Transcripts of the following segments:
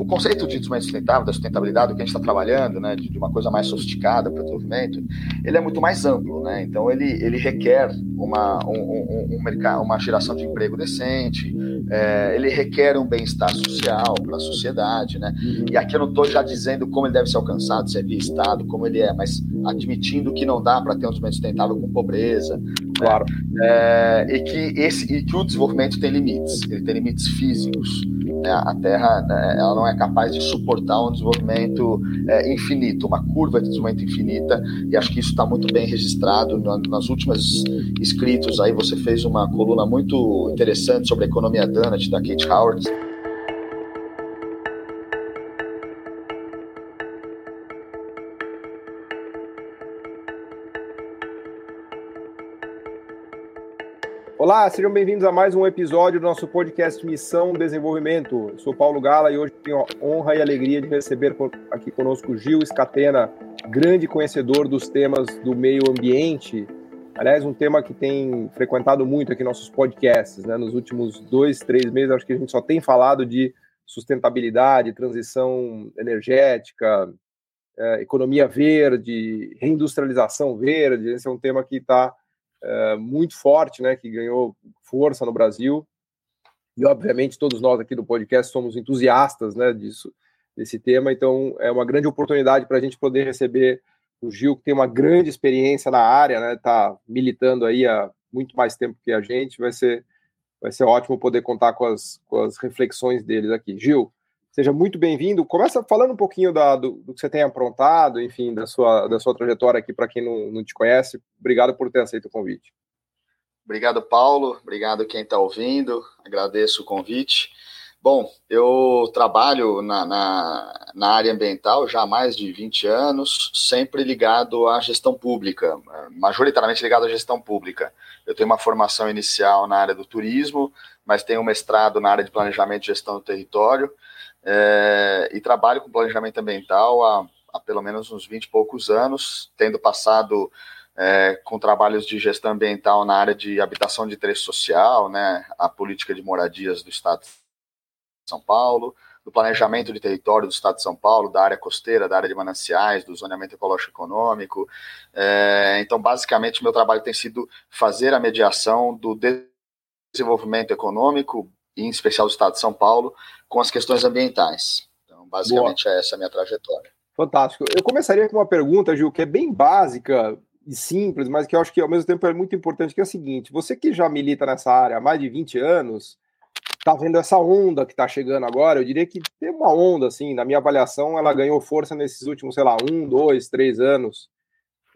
o conceito de desenvolvimento sustentável, da sustentabilidade, do que a gente está trabalhando, né, de, de, uma coisa mais sofisticada para o desenvolvimento, ele é muito mais amplo, né? Então ele, ele requer uma, um, um, um uma geração de emprego decente, é, ele requer um bem-estar social para a sociedade, né? E aqui eu não estou já dizendo como ele deve ser alcançado, se é via Estado, como ele é, mas admitindo que não dá para ter um desenvolvimento sustentável com pobreza, né? claro, né? é, e que esse e que o desenvolvimento tem limites, ele tem limites físicos. Né? A Terra né, ela não é capaz de suportar um desenvolvimento é, infinito, uma curva de desenvolvimento infinita, e acho que isso está muito bem registrado nas últimas escritos. Aí você fez uma coluna muito interessante sobre a economia Donut da Kate Howard. Olá, sejam bem-vindos a mais um episódio do nosso podcast Missão Desenvolvimento. Eu sou Paulo Gala e hoje tenho a honra e alegria de receber aqui conosco Gil Escatena, grande conhecedor dos temas do meio ambiente. Aliás, um tema que tem frequentado muito aqui nossos podcasts, né? Nos últimos dois, três meses, acho que a gente só tem falado de sustentabilidade, transição energética, é, economia verde, reindustrialização verde. Esse é um tema que está é, muito forte, né, que ganhou força no Brasil. E, obviamente, todos nós aqui do podcast somos entusiastas né, disso, desse tema, então é uma grande oportunidade para a gente poder receber o Gil, que tem uma grande experiência na área, né, está militando aí há muito mais tempo que a gente, vai ser, vai ser ótimo poder contar com as, com as reflexões deles aqui. Gil, Seja muito bem-vindo. Começa falando um pouquinho da, do, do, que você tem aprontado, enfim, da sua, da sua trajetória aqui para quem não, não te conhece. Obrigado por ter aceito o convite. Obrigado, Paulo. Obrigado quem está ouvindo. Agradeço o convite. Bom, eu trabalho na, na, na, área ambiental já há mais de 20 anos, sempre ligado à gestão pública, majoritariamente ligado à gestão pública. Eu tenho uma formação inicial na área do turismo, mas tenho um mestrado na área de planejamento e gestão do território é, e trabalho com planejamento ambiental há, há, pelo menos uns 20 e poucos anos, tendo passado é, com trabalhos de gestão ambiental na área de habitação de interesse social, né, a política de moradias do Estado de São Paulo, do planejamento de território do Estado de São Paulo, da área costeira, da área de mananciais, do zoneamento ecológico econômico. É, então, basicamente, meu trabalho tem sido fazer a mediação do desenvolvimento econômico, em especial do Estado de São Paulo, com as questões ambientais. Então, basicamente, Boa. é essa a minha trajetória. Fantástico. Eu começaria com uma pergunta, Gil, que é bem básica e simples, mas que eu acho que ao mesmo tempo é muito importante, que é a seguinte: você que já milita nessa área há mais de 20 anos, está vendo essa onda que está chegando agora, eu diria que tem uma onda, assim, na minha avaliação, ela ganhou força nesses últimos, sei lá, um, dois, três anos.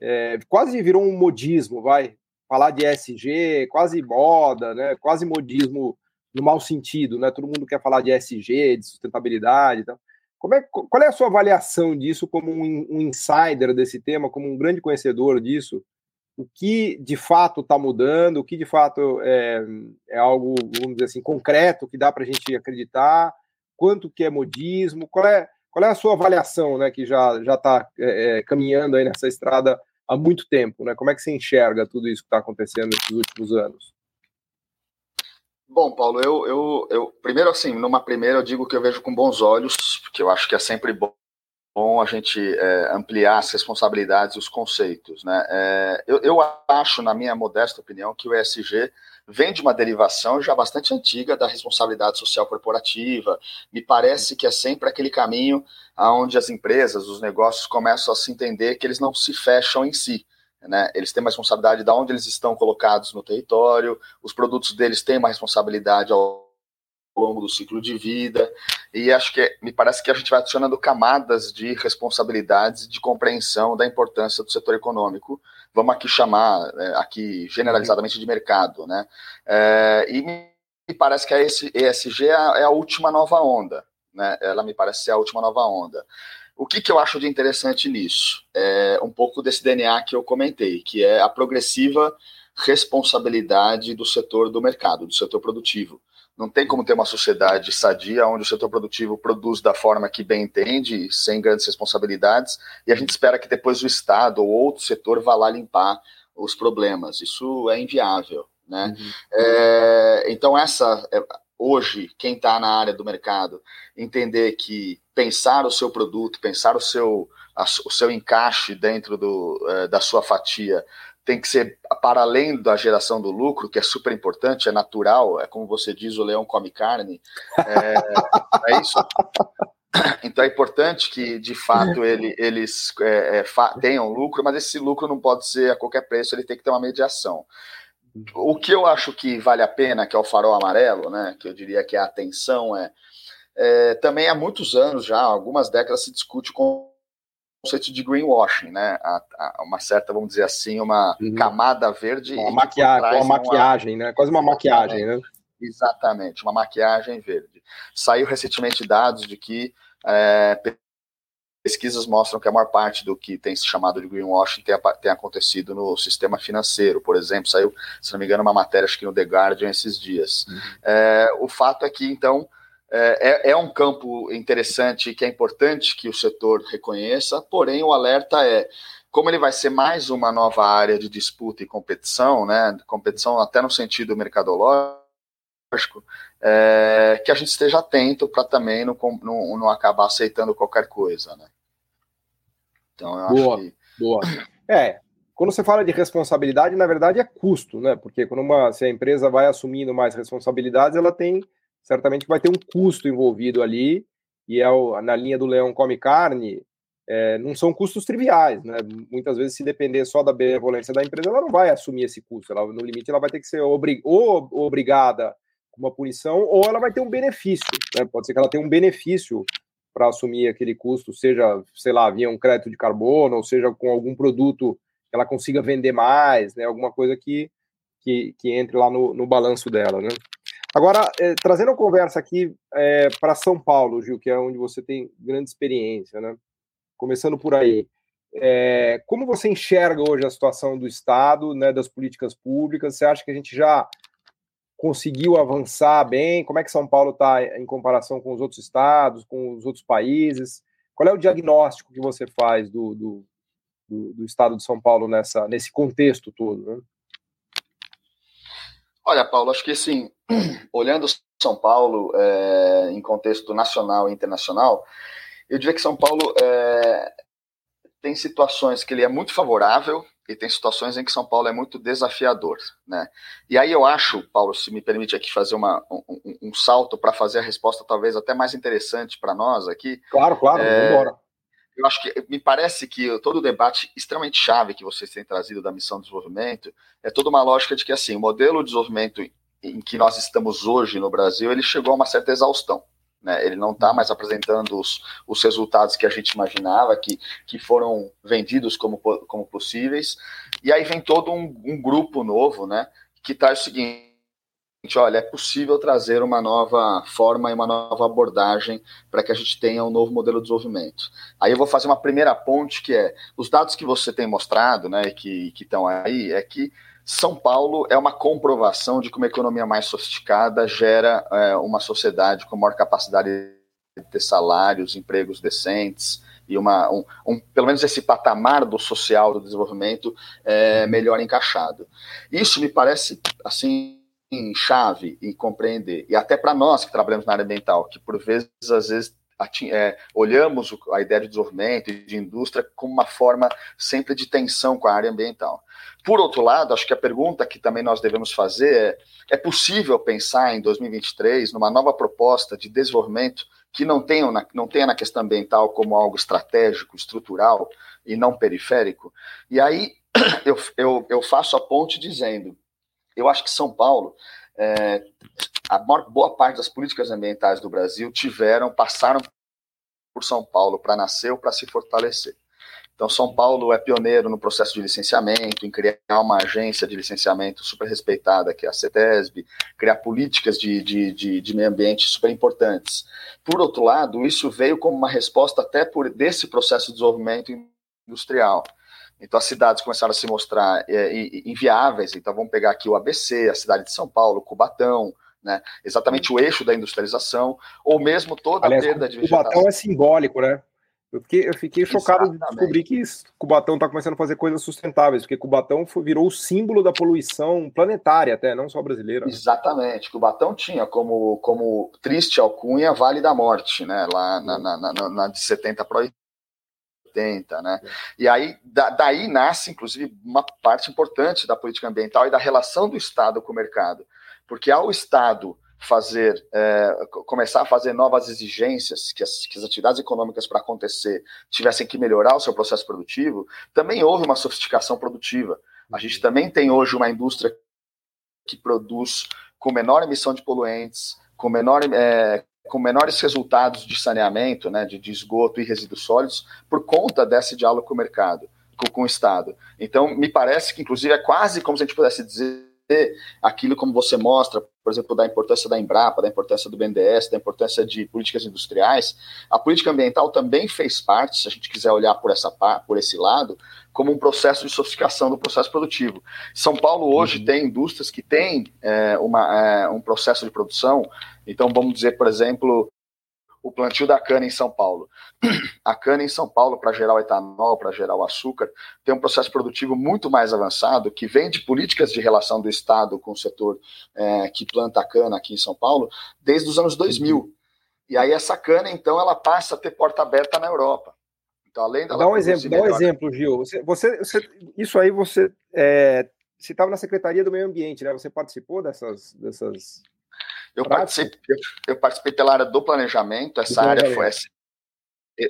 É, quase virou um modismo, vai. Falar de SG, quase moda, né? Quase modismo no mau sentido, né? Todo mundo quer falar de SG, de sustentabilidade e tal. Como é, qual é a sua avaliação disso como um, um insider desse tema, como um grande conhecedor disso? O que de fato está mudando? O que de fato é, é, algo, vamos dizer assim, concreto que dá para a gente acreditar? Quanto que é modismo? Qual é, qual é a sua avaliação, né? Que já já está é, é, caminhando aí nessa estrada há muito tempo, né? Como é que você enxerga tudo isso que está acontecendo nesses últimos anos? Bom, Paulo, eu, eu, eu primeiro assim, numa primeira eu digo que eu vejo com bons olhos, porque eu acho que é sempre bom bom a gente é, ampliar as responsabilidades e os conceitos. Né? É, eu, eu, acho, na minha modesta opinião, que o ESG vem de uma derivação já bastante antiga da responsabilidade social corporativa. Me parece que é sempre aquele caminho onde as empresas, os negócios começam a se entender que eles não se fecham em si. Né? Eles têm uma responsabilidade de onde eles estão colocados no território, os produtos deles têm uma responsabilidade ao longo do ciclo de vida, e acho que me parece que a gente vai adicionando camadas de responsabilidades de compreensão da importância do setor econômico, vamos aqui chamar, é, aqui generalizadamente de mercado, né? É, e me parece que a ESG é é a última nova onda, né? Ela me parece ser a última nova onda. O que, que eu acho de interessante nisso? É um pouco desse DNA que eu comentei, que é a progressiva responsabilidade do setor do mercado, do setor produtivo. Não tem como ter uma sociedade sadia onde o setor produtivo produz da forma que bem entende, sem grandes responsabilidades, e a gente espera que depois o Estado ou outro setor vá lá limpar os problemas. Isso é inviável. Né? Uhum. É, então, essa, é, hoje, quem está na área do mercado, entender que pensar o seu produto, pensar o seu, a, o seu encaixe dentro do, é, da sua fatia tem que ser para além da geração do lucro, que é super importante, é natural, é como você diz, o leão come carne. É, é isso. Então é importante que, de fato, ele, eles é, é, tenham lucro, mas esse lucro não pode ser a qualquer preço, ele tem que ter uma mediação. O que eu acho que vale a pena, que é o farol amarelo, né, que eu diria que é a atenção, é, é também há muitos anos já, algumas décadas, se discute com conceito de greenwashing, né? A, a, uma certa, vamos dizer assim, uma uhum. camada verde. Uma, maquiagem, uma maquiagem, uma... né? Quase uma maquiagem, né? Exatamente, uma maquiagem verde. Saiu recentemente dados de que é, pesquisas mostram que a maior parte do que tem se chamado de greenwashing tem, tem, acontecido no sistema financeiro, por exemplo. Saiu, se não me engano, uma matéria, acho que no The Guardian esses dias. Uhum. É, o fato é que, então, é, é, é um campo interessante que é importante que o setor reconheça, porém, o alerta é como ele vai ser mais uma nova área de disputa e competição, né, competição até no sentido mercadológico, é, que a gente esteja atento para também não, não, não, acabar aceitando qualquer coisa, né? Então, eu boa, acho que... Boa. É, quando você fala de responsabilidade, na verdade é custo, né? Porque quando uma, se a empresa vai assumindo mais responsabilidades, ela tem, certamente vai ter um custo envolvido ali, e é o, na linha do leão come carne, é, não são custos triviais, né? Muitas vezes, se depender só da benevolência da empresa, ela não vai assumir esse custo. Ela, no limite, ela vai ter que ser obrig, ou obrigada uma punição, ou ela vai ter um benefício. Né? Pode ser que ela tenha um benefício para assumir aquele custo, seja, sei lá, via um crédito de carbono, ou seja, com algum produto que ela consiga vender mais, né? alguma coisa que, que, que entre lá no, no balanço dela. Né? Agora, é, trazendo a conversa aqui é, para São Paulo, Gil, que é onde você tem grande experiência, né? começando por aí. É, como você enxerga hoje a situação do Estado, né, das políticas públicas? Você acha que a gente já conseguiu avançar bem? Como é que São Paulo está em comparação com os outros estados, com os outros países? Qual é o diagnóstico que você faz do, do, do, do estado de São Paulo nessa, nesse contexto todo? Né? Olha, Paulo, acho que assim, olhando São Paulo é, em contexto nacional e internacional, eu diria que São Paulo é, tem situações que ele é muito favorável e tem situações em que São Paulo é muito desafiador, né? E aí eu acho, Paulo, se me permite aqui fazer uma, um, um salto para fazer a resposta talvez até mais interessante para nós aqui. Claro, claro, é, embora. Eu acho que me parece que todo o debate extremamente chave que vocês têm trazido da missão de desenvolvimento é toda uma lógica de que assim, o modelo de desenvolvimento em que nós estamos hoje no Brasil, ele chegou a uma certa exaustão. Né? Ele não está mais apresentando os, os resultados que a gente imaginava, que, que foram vendidos como, como possíveis. E aí vem todo um, um grupo novo, né, que traz o seguinte: olha, é possível trazer uma nova forma e uma nova abordagem para que a gente tenha um novo modelo de desenvolvimento. Aí eu vou fazer uma primeira ponte, que é os dados que você tem mostrado, né, que estão aí, é que são Paulo é uma comprovação de que uma economia mais sofisticada gera é, uma sociedade com maior capacidade de ter salários, empregos decentes e uma, um, um, pelo menos esse patamar do social do desenvolvimento é, melhor encaixado. Isso me parece assim chave em compreender e até para nós que trabalhamos na área ambiental, que por vezes às vezes é, olhamos a ideia de desenvolvimento e de indústria como uma forma sempre de tensão com a área ambiental. Por outro lado, acho que a pergunta que também nós devemos fazer é: é possível pensar em 2023 numa nova proposta de desenvolvimento que não tenha, na, não tenha na questão ambiental como algo estratégico, estrutural e não periférico? E aí eu, eu, eu faço a ponte dizendo: eu acho que São Paulo é, a maior, boa parte das políticas ambientais do Brasil tiveram, passaram por São Paulo para nascer ou para se fortalecer. Então, São Paulo é pioneiro no processo de licenciamento, em criar uma agência de licenciamento super respeitada, que é a CETESB, criar políticas de, de, de, de, meio ambiente super importantes. Por outro lado, isso veio como uma resposta até por desse processo de desenvolvimento industrial. Então, as cidades começaram a se mostrar é, inviáveis. Então, vamos pegar aqui o ABC, a cidade de São Paulo, Cubatão, né? exatamente o eixo da industrialização, ou mesmo toda Aliás, a perda de vegetação. Cubatão é simbólico, né? Eu fiquei, eu fiquei chocado de descobrir que Cubatão está começando a fazer coisas sustentáveis, porque Cubatão foi, virou o símbolo da poluição planetária, até, não só brasileira. Né? Exatamente. Cubatão tinha como, como triste alcunha Vale da Morte, né? Lá na, na, na, na de 70 para 80, né? E aí, da, daí nasce, inclusive, uma parte importante da política ambiental e da relação do Estado com o mercado. Porque ao Estado fazer, é, começar a fazer novas exigências, que as, que as atividades econômicas para acontecer tivessem que melhorar o seu processo produtivo, também houve uma sofisticação produtiva. A gente uhum. também tem hoje uma indústria que produz com menor emissão de poluentes, com, menor, é, com menores resultados de saneamento, né, de, de, esgoto e resíduos sólidos, por conta desse diálogo com o mercado, com, com o Estado. Então, me parece que, inclusive, é quase como se a gente pudesse dizer aquilo como você mostra, por exemplo, da importância da Embrapa, da importância do BNDES, da importância de políticas industriais, a política ambiental também fez parte, se a gente quiser olhar por, essa, por esse lado, como um processo de sofisticação do processo produtivo. São Paulo hoje uhum. tem indústrias que têm é, uma, é, um processo de produção, então vamos dizer, por exemplo, o plantio da cana em São Paulo. A cana em São Paulo, para gerar o etanol, para gerar o açúcar, tem um processo produtivo muito mais avançado, que vem de políticas de relação do Estado com o setor é, que planta a cana aqui em São Paulo, desde os anos 2000. E aí essa cana, então, ela passa a ter porta aberta na Europa. Então, além dá um exemplo, dá um exemplo, Gil. Você, você, você isso aí você é, você estava na Secretaria do Meio Ambiente, né? Você participou dessas, dessas eu participei, eu, eu participei pela área do planejamento, essa do área foi essa,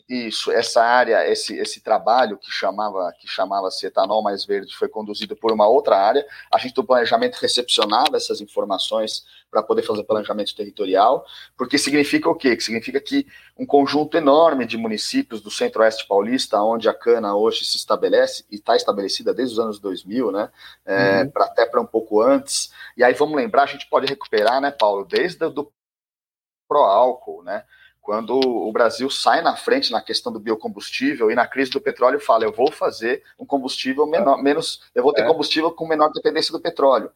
isso, essa área, esse, esse trabalho que chamava que chamava-se etanol mais verde foi conduzido por uma outra área. A gente do planejamento recepcionava essas informações para poder fazer planejamento territorial, porque significa o quê? Que significa que um conjunto enorme de municípios do centro-oeste paulista, onde a cana hoje se estabelece, e está estabelecida desde os anos 2000, né, é, uhum. para até para um pouco antes, e aí vamos lembrar, a gente pode recuperar, né, Paulo, desde o pró-álcool, né, quando o Brasil sai na frente na questão do biocombustível e na crise do petróleo fala, eu vou fazer um combustível menor, menos, eu vou ter é. combustível com menor dependência do petróleo.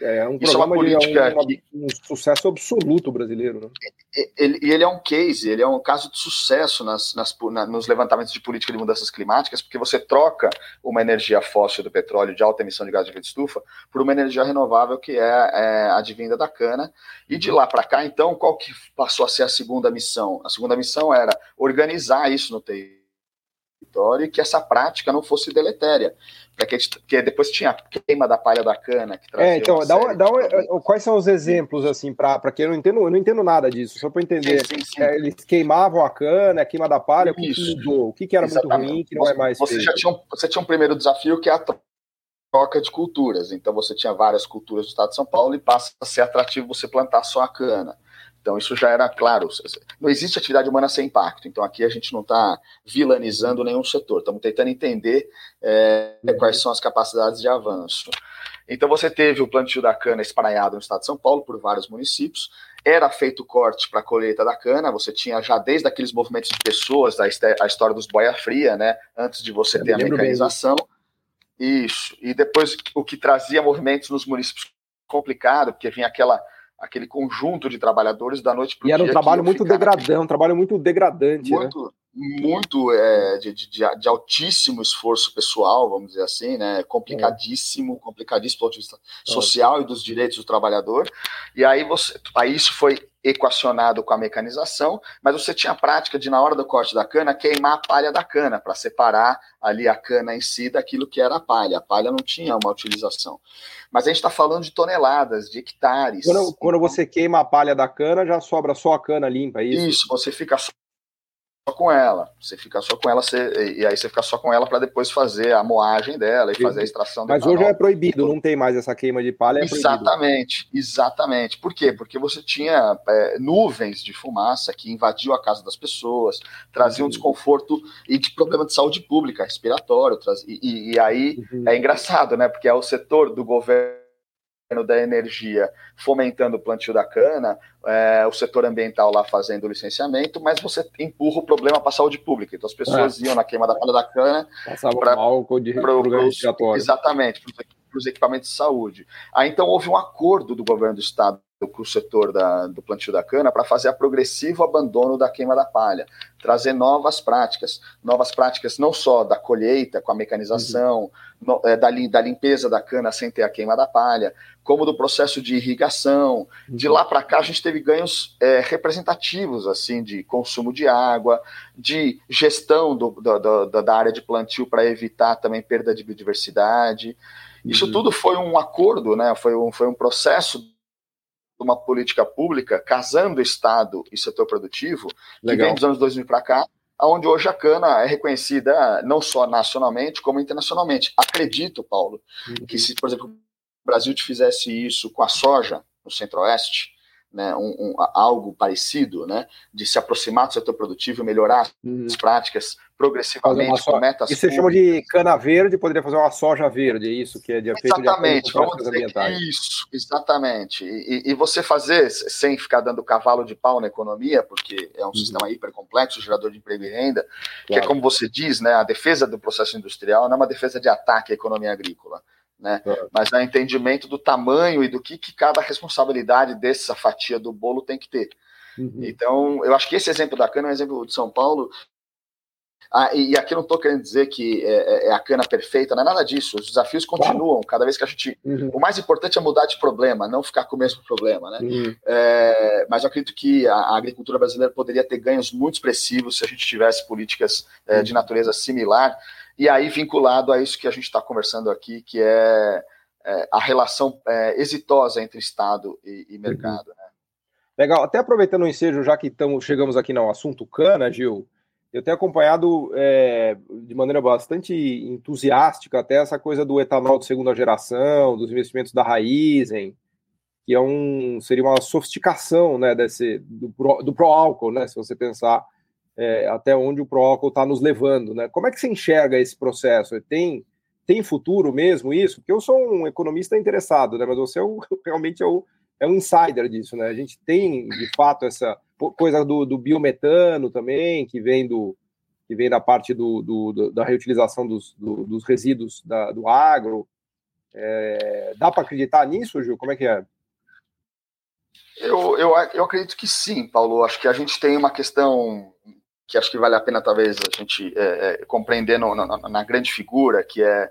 É um Isso é uma política de, um, que... um sucesso absoluto brasileiro. Né? E ele, ele, é um case, ele é um caso de sucesso nas, nas, na, nos levantamentos de política de mudanças climáticas, porque você troca uma energia fóssil do petróleo de alta emissão de gás de efeito estufa por uma energia renovável que é, é advinda da cana. E de lá para cá, então, qual que passou a ser a segunda missão? A segunda missão era organizar isso no território e que essa prática não fosse deletéria. Porque, que depois tinha a queima da palha da cana. Que é, então, dá um, dá um, quais são os exemplos, assim, para quem eu não entendo, eu não entendo nada disso, só para entender. Sim, sim, sim. É, eles queimavam a cana, a queima da palha, o que mudou? O que, que era Exatamente. muito ruim, que não você, é mais. Você, já tinha um, você tinha um primeiro desafio que é a troca de culturas. Então você tinha várias culturas do estado de São Paulo e passa a ser atrativo você plantar só a cana. Então, isso já era claro. Não existe atividade humana sem impacto. Então, aqui a gente não está vilanizando nenhum setor. Estamos tentando entender é, quais são as capacidades de avanço. Então, você teve o plantio da cana espraiado no estado de São Paulo, por vários municípios. Era feito corte para a colheita da cana. Você tinha já desde aqueles movimentos de pessoas, da a história dos boia fria, né? Antes de você Eu ter a mecanização. Bem. Isso. E depois, o que trazia movimentos nos municípios complicado, porque vinha aquela aquele conjunto de trabalhadores da noite para o dia. E era um trabalho muito degradante, um trabalho muito degradante. Muito, né? muito é, de, de, de, altíssimo esforço pessoal, vamos dizer assim, né? Complicadíssimo, é. complicadíssimo do ponto de vista social é. e dos direitos do trabalhador. E aí você, aí isso foi equacionado com a mecanização, mas você tinha a prática de, na hora do corte da cana, queimar a palha da cana, para separar ali a cana em si daquilo que era a palha. A palha não tinha uma utilização. Mas a gente está falando de toneladas, de hectares. Quando, quando, você queima a palha da cana, já sobra só a cana limpa, é isso? Isso, você fica só com ela. Você fica só com ela, você, e aí você fica só com ela para depois fazer a moagem dela e fazer a extração Mas hoje é proibido, não tem mais essa queima de palha. É exatamente, proibido. exatamente. Por quê? Porque você tinha é, nuvens de fumaça que invadiu a casa das pessoas, trazia um desconforto e de problema de saúde pública, respiratório. Traz, e, e, e aí uhum. é engraçado, né? Porque é o setor do governo da energia fomentando o plantio da cana, é, o setor ambiental lá fazendo o licenciamento, mas você empurra o problema para a saúde pública. Então as pessoas é. iam na queima da palha da cana para álcool de pro, Exatamente, para os equipamentos de saúde. Aí então houve um acordo do governo do estado para o setor da, do plantio da cana para fazer a progressivo abandono da queima da palha, trazer novas práticas, novas práticas não só da colheita com a mecanização, uhum. no, é, da, da, limpeza da cana sem ter a queima da palha, como do processo de irrigação. Uhum. De lá para cá a gente teve ganhos é, representativos assim de consumo de água, de gestão do, do, do, da área de plantio para evitar também perda de biodiversidade. Isso uhum. tudo foi um acordo, né? Foi um, foi um processo uma política pública casando Estado e setor produtivo, Legal. que vem dos anos 2000 para cá, onde hoje a cana é reconhecida não só nacionalmente, como internacionalmente. Acredito, Paulo, uhum. que se, por exemplo, o Brasil te fizesse isso com a soja no Centro-Oeste, né, um, um, algo parecido, né, de se aproximar do setor produtivo, melhorar uhum. as práticas progressivamente com metas. Isso você chama de cana verde, poderia fazer uma soja verde, é isso que é de efeito exatamente, de vamos dizer isso, exatamente. E, e, você fazer sem ficar dando cavalo de pau na economia, porque é um uhum. sistema hiper complexo, gerador de emprego e renda, claro. que é como você diz, né, a defesa do processo industrial não é uma defesa de ataque à economia agrícola né? É. Mas é entendimento do tamanho e do que, que cada responsabilidade dessa fatia do bolo tem que ter. Uhum. Então, eu acho que esse exemplo da cana é um exemplo de São Paulo. Ah, e, aqui eu não estou querendo dizer que é, é, é, a cana perfeita, não é nada disso. Os desafios continuam. Cada vez que a gente. Uhum. O mais importante é mudar de problema, não ficar com o mesmo problema. Né? Uhum. É, mas eu acredito que a, a, agricultura brasileira poderia ter ganhos muito expressivos se a gente tivesse políticas é, de uhum. natureza similar e aí, vinculado a isso que a gente está conversando aqui, que é, é a relação é, exitosa entre Estado e, e mercado. Uhum. Né? Legal, até aproveitando o ensejo, já que tamo, chegamos aqui no assunto cana, Gil, eu tenho acompanhado é, de maneira bastante entusiástica até essa coisa do etanol de segunda geração, dos investimentos da Raizen, que é um, seria uma sofisticação né, desse, do, do pró-álcool, né, se você pensar é, até onde o ProAlcool está nos levando. Né? Como é que você enxerga esse processo? Tem, tem futuro mesmo isso? Porque eu sou um economista interessado, né? mas você é o, realmente é, o, é um insider disso. Né? A gente tem, de fato, essa coisa do, do biometano também, que vem do, que vem da parte do, do, da reutilização dos, do, dos resíduos da, do agro. É, dá para acreditar nisso, Gil? Como é que é? Eu, eu, eu acredito que sim, Paulo. Acho que a gente tem uma questão que acho que vale a pena talvez a gente é, é, compreender no, na, na, grande figura, que é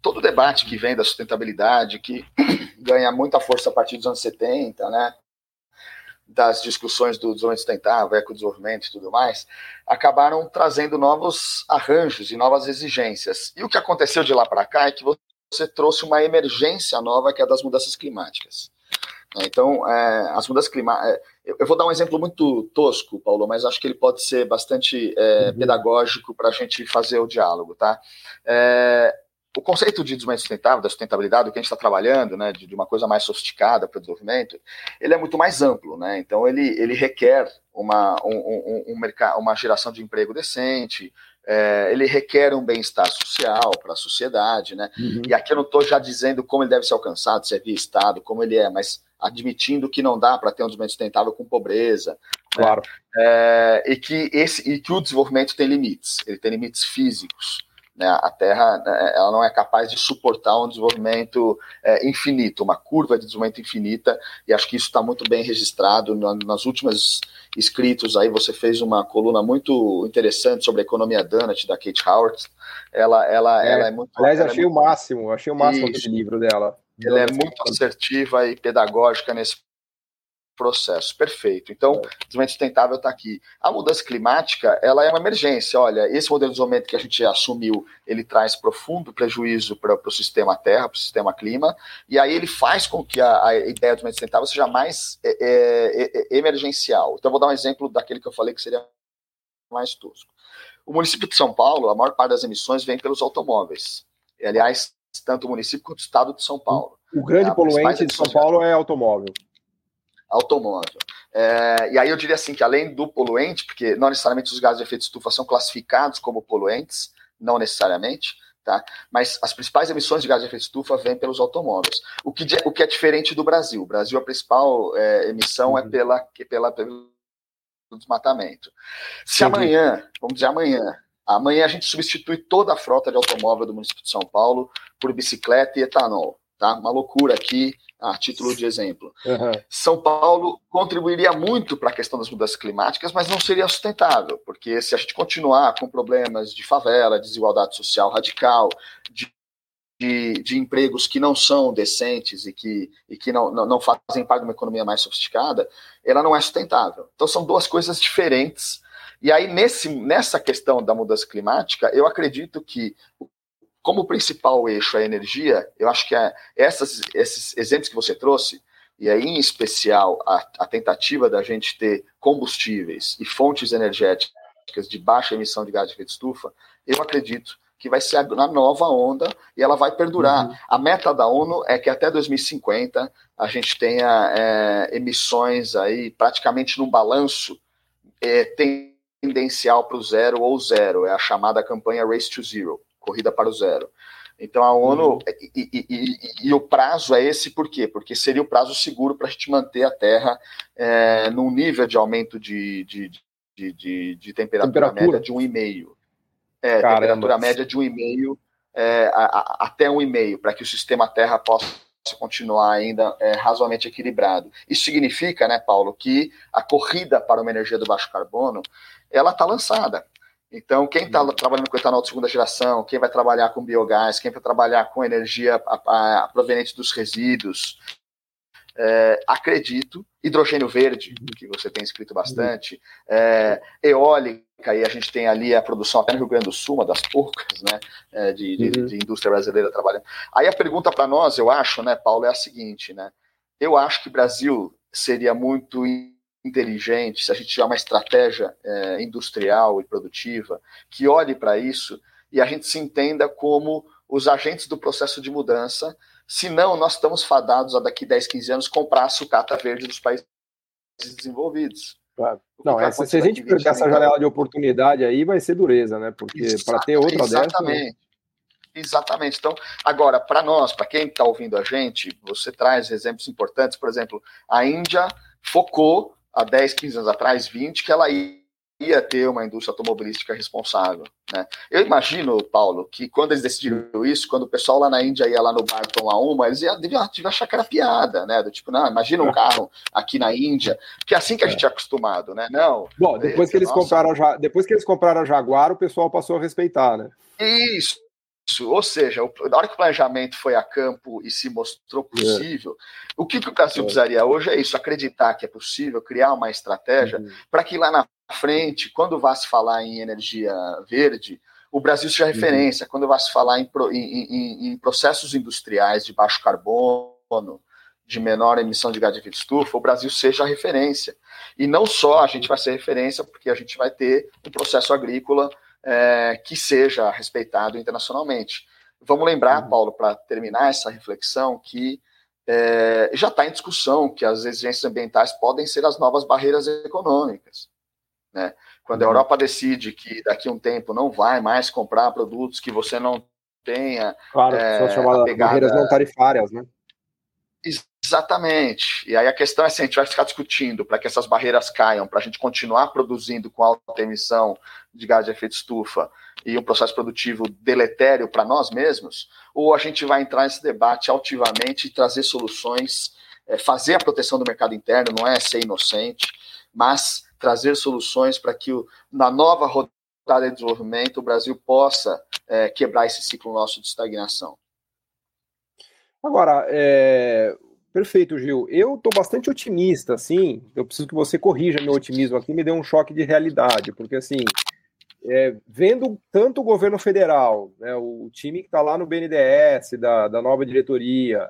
todo o debate que vem da sustentabilidade, que ganha muita força a partir dos anos 70, né? das discussões do desenvolvimento sustentável, ecodesenvolvimento e tudo mais, acabaram trazendo novos arranjos e novas exigências. E o que aconteceu de lá para cá é que você trouxe uma emergência nova, que é das mudanças climáticas. Então, é, as mudanças climáticas. Eu vou dar um exemplo muito tosco, Paulo, mas acho que ele pode ser bastante é, uhum. pedagógico para a gente fazer o diálogo, tá? É, o conceito de desenvolvimento sustentável, da sustentabilidade, o que a gente está trabalhando, né, de, de, uma coisa mais sofisticada para o desenvolvimento, ele é muito mais amplo, né? Então ele, ele requer uma, um, um, um mercado, uma geração de emprego decente, é, ele requer um bem-estar social para a sociedade, né? Uhum. E aqui eu não estou já dizendo como ele deve ser alcançado, se é via Estado, como ele é, mas admitindo que não dá para ter um desenvolvimento sustentável com pobreza. Né? Claro. Né? É, e, que esse, e que o desenvolvimento tem limites, ele tem limites físicos. Né? A Terra né, ela não é capaz de suportar um desenvolvimento é, infinito, uma curva de desenvolvimento infinita, e acho que isso está muito bem registrado nas últimas escritos. Aí você fez uma coluna muito interessante sobre a economia Donut, da Kate Howard. Ela, ela, é, ela é muito. Aliás, achei é muito... o máximo, achei o máximo aquele livro dela. Ela é muito assertiva e pedagógica nesse processo. Perfeito. Então, o desenvolvimento sustentável está aqui. A mudança climática, ela é uma emergência. Olha, esse modelo de desenvolvimento que a gente assumiu, ele traz profundo prejuízo para o sistema Terra, para o sistema clima, e aí ele faz com que a, a ideia do desenvolvimento sustentável seja mais é, é, é, emergencial. Então, vou dar um exemplo daquele que eu falei que seria mais tosco. O município de São Paulo, a maior parte das emissões vem pelos automóveis. E, aliás, tanto o município quanto o estado de São Paulo. O grande é, poluente de São Paulo é automóvel. Automóvel. É, e aí eu diria assim que além do poluente, porque não necessariamente os gases de efeito de estufa são classificados como poluentes, não necessariamente, tá? Mas as principais emissões de gases de efeito de estufa vêm pelos automóveis. O que, o que é diferente do Brasil. O Brasil, a principal é, emissão é uhum. é pela, pela, pelo desmatamento. Se Sim. amanhã, vamos dizer amanhã, Amanhã a gente substitui toda a frota de automóvel do município de São Paulo por bicicleta e etanol. Tá? Uma loucura aqui, a título de exemplo. Uhum. São Paulo contribuiria muito para a questão das mudanças climáticas, mas não seria sustentável, porque se a gente continuar com problemas de favela, desigualdade social radical, de de, de, empregos que não são decentes e que, e que não, não, não, fazem parte de uma economia mais sofisticada, ela não é sustentável. Então são duas coisas diferentes. E aí, nesse, nessa questão da mudança climática, eu acredito que, como principal eixo a energia, eu acho que é, essas, esses exemplos que você trouxe, e aí, em especial, a, a tentativa da gente ter combustíveis e fontes energéticas de baixa emissão de gás de efeito estufa, eu acredito que vai ser a, nova onda e ela vai perdurar. Uhum. A meta da ONU é que até 2050 a gente tenha é, emissões aí praticamente no balanço é, tendencial para o zero ou zero. É a chamada campanha Race to Zero, corrida para o zero. Então a ONU uhum. e, e, e, e, o prazo é esse por quê? Porque seria o prazo seguro para a gente manter a Terra é, num nível de aumento de, de, de, de, de temperatura, temperatura, média de 1,5. É, Caramba. temperatura média de 1,5 é, até 1,5, para que o sistema Terra possa continuar ainda é, razoavelmente equilibrado. Isso significa, né, Paulo, que a corrida para uma energia do baixo carbono, ela está lançada. Então, quem está uhum. trabalhando com etanol de segunda geração, quem vai trabalhar com biogás, quem vai trabalhar com energia a, a, proveniente dos resíduos, é, acredito, hidrogênio verde, que você tem escrito bastante, é, eólica, e a gente tem ali a produção até no Rio Grande do Sul, uma das poucas, né, é, de, de, uhum. de indústria brasileira trabalhando. Aí a pergunta para nós, eu acho, né, Paulo, é a seguinte, né, eu acho que o Brasil seria muito inteligente se a gente tiver uma estratégia é, industrial e produtiva que olhe para isso e a gente se entenda como os agentes do processo de mudança Senão, nós estamos fadados a daqui 10, 15 anos comprar a sucata verde dos países desenvolvidos. Claro. Não, essa, se a gente perder essa janela de oportunidade aí, vai ser dureza, né? Porque para ter outra exatamente. dessa. Exatamente. Então, agora, para nós, para quem está ouvindo a gente, você traz exemplos importantes. Por exemplo, a Índia focou há 10, 15 anos atrás, 20, que ela ia ia ter uma indústria automobilística responsável. Né? Eu imagino, Paulo, que quando eles decidiram isso, quando o pessoal lá na Índia ia lá no bar tomar uma, eles iam, deviam, achar que era piada, né? Do tipo, não, imagina um carro aqui na Índia, que é assim que a gente é acostumado, né? Não. Bom, depois que eles nossa. compraram depois que eles compraram a Jaguar, o pessoal passou a respeitar, né? Isso. Ou seja, na hora que o planejamento foi a campo e se mostrou é. possível, é. o que, que o Brasil é. precisaria hoje é isso: acreditar que é possível, criar uma estratégia uhum. para que lá na frente, quando vá se falar em energia verde, o Brasil seja uhum. referência. Uhum. Quando vá se falar em, em, em, em, processos industriais de baixo carbono, de menor emissão de gás de estufa, o Brasil seja a referência. E não só a gente vai ser referência, porque a gente vai ter um processo agrícola é, que seja respeitado internacionalmente. Vamos lembrar, uhum. Paulo, para terminar essa reflexão, que é, já está em discussão que as exigências ambientais podem ser as novas barreiras econômicas. Né? Quando a uhum. Europa decide que daqui a um tempo não vai mais comprar produtos que você não tenha. Claro, é, são chamadas pegada... barreiras não tarifárias, né? Exatamente. E aí a questão é se a gente vai ficar discutindo para que essas barreiras caiam, para a gente continuar produzindo com alta emissão de gás de efeito estufa e um processo produtivo deletério para nós mesmos, ou a gente vai entrar nesse debate altivamente e trazer soluções, é, fazer a proteção do mercado interno, não é ser inocente, mas trazer soluções para que o, na nova rodada de desenvolvimento o Brasil possa é, quebrar esse ciclo nosso de estagnação. Agora, é, perfeito, Gil. Eu estou bastante otimista, assim. Eu preciso que você corrija meu otimismo aqui, me dê um choque de realidade, porque assim, é, vendo tanto o governo federal, né, o time que está lá no BNDES, da, da nova diretoria,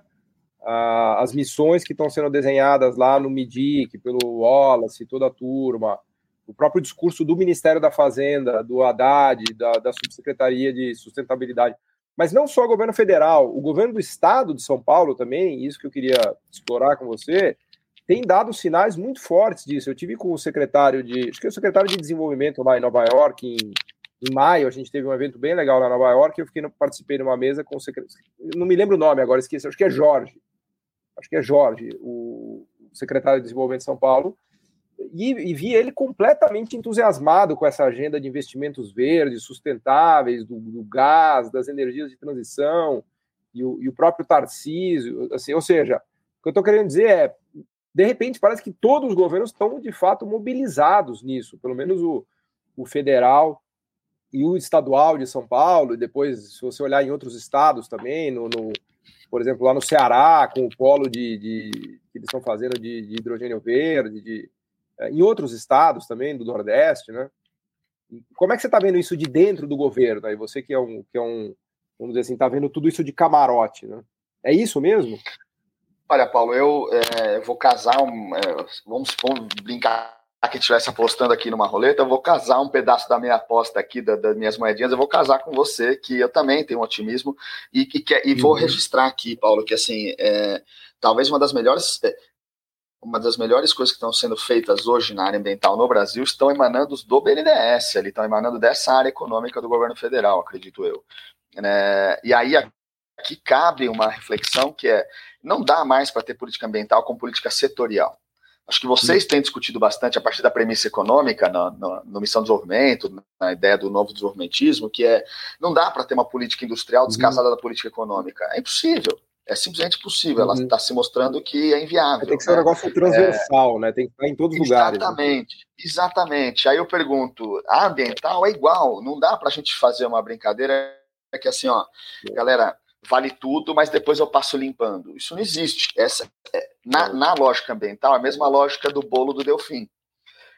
as missões que estão sendo desenhadas lá no MIDIC, pelo Wallace, toda a turma, o próprio discurso do Ministério da Fazenda, do Haddad, da, da Subsecretaria de Sustentabilidade, mas não só o governo federal, o governo do estado de São Paulo também, isso que eu queria explorar com você, tem dado sinais muito fortes disso. Eu tive com o secretário de, acho que é o secretário de desenvolvimento lá em Nova York, em, em maio, a gente teve um evento bem legal lá em Nova York, eu fiquei, participei de uma mesa com o secretário, não me lembro o nome agora, esqueci, acho que é Jorge, acho que é Jorge, o secretário de Desenvolvimento de São Paulo, e, e, vi ele completamente entusiasmado com essa agenda de investimentos verdes, sustentáveis, do, do gás, das energias de transição, e o, e o próprio Tarcísio, assim, ou seja, que eu estou querendo dizer é, de repente, parece que todos os governos estão, de fato, mobilizados nisso, pelo menos o, o federal e o estadual de São Paulo, e depois, se você olhar em outros estados também, no, no por exemplo, lá no Ceará, com o polo de, de que eles estão fazendo de, de hidrogênio verde, de, em outros estados também, do Nordeste, né? Como é que você está vendo isso de dentro do governo? Aí você que é um, que é um vamos dizer assim, está vendo tudo isso de camarote, né? É isso mesmo? Olha, Paulo, eu é, vou casar um. É, vamos, vamos brincar que estivesse apostando aqui numa roleta, eu vou casar um pedaço da minha aposta aqui, da, das minhas moedinhas, eu vou casar com você, que eu também tenho otimismo, e, que, que e vou uhum. registrar aqui, Paulo, que assim, é, talvez uma das melhores. Uma das melhores coisas que estão sendo feitas hoje na área ambiental no Brasil estão emanando do BNDES, ali, estão emanando dessa área econômica do governo federal, acredito eu. É, e aí aqui cabe uma reflexão que é não dá mais para ter política ambiental com política setorial. Acho que vocês têm discutido bastante a partir da premissa econômica no, no, no Missão de Desenvolvimento, na ideia do novo desenvolvimentismo, que é não dá para ter uma política industrial uhum. descasada uhum. da política econômica. É impossível. É simplesmente impossível. Ela está uhum. se mostrando que é inviável. Tem que ser né? um negócio transversal, é... né? Tem que estar em todos os lugares. Né? Exatamente, né? exatamente. Aí eu pergunto: a ambiental é igual. Não dá para a gente fazer uma brincadeira que assim, ó, galera, vale tudo, mas depois eu passo limpando. Isso não existe. Essa, é, na, na, lógica ambiental, é a mesma lógica do bolo do Delfim.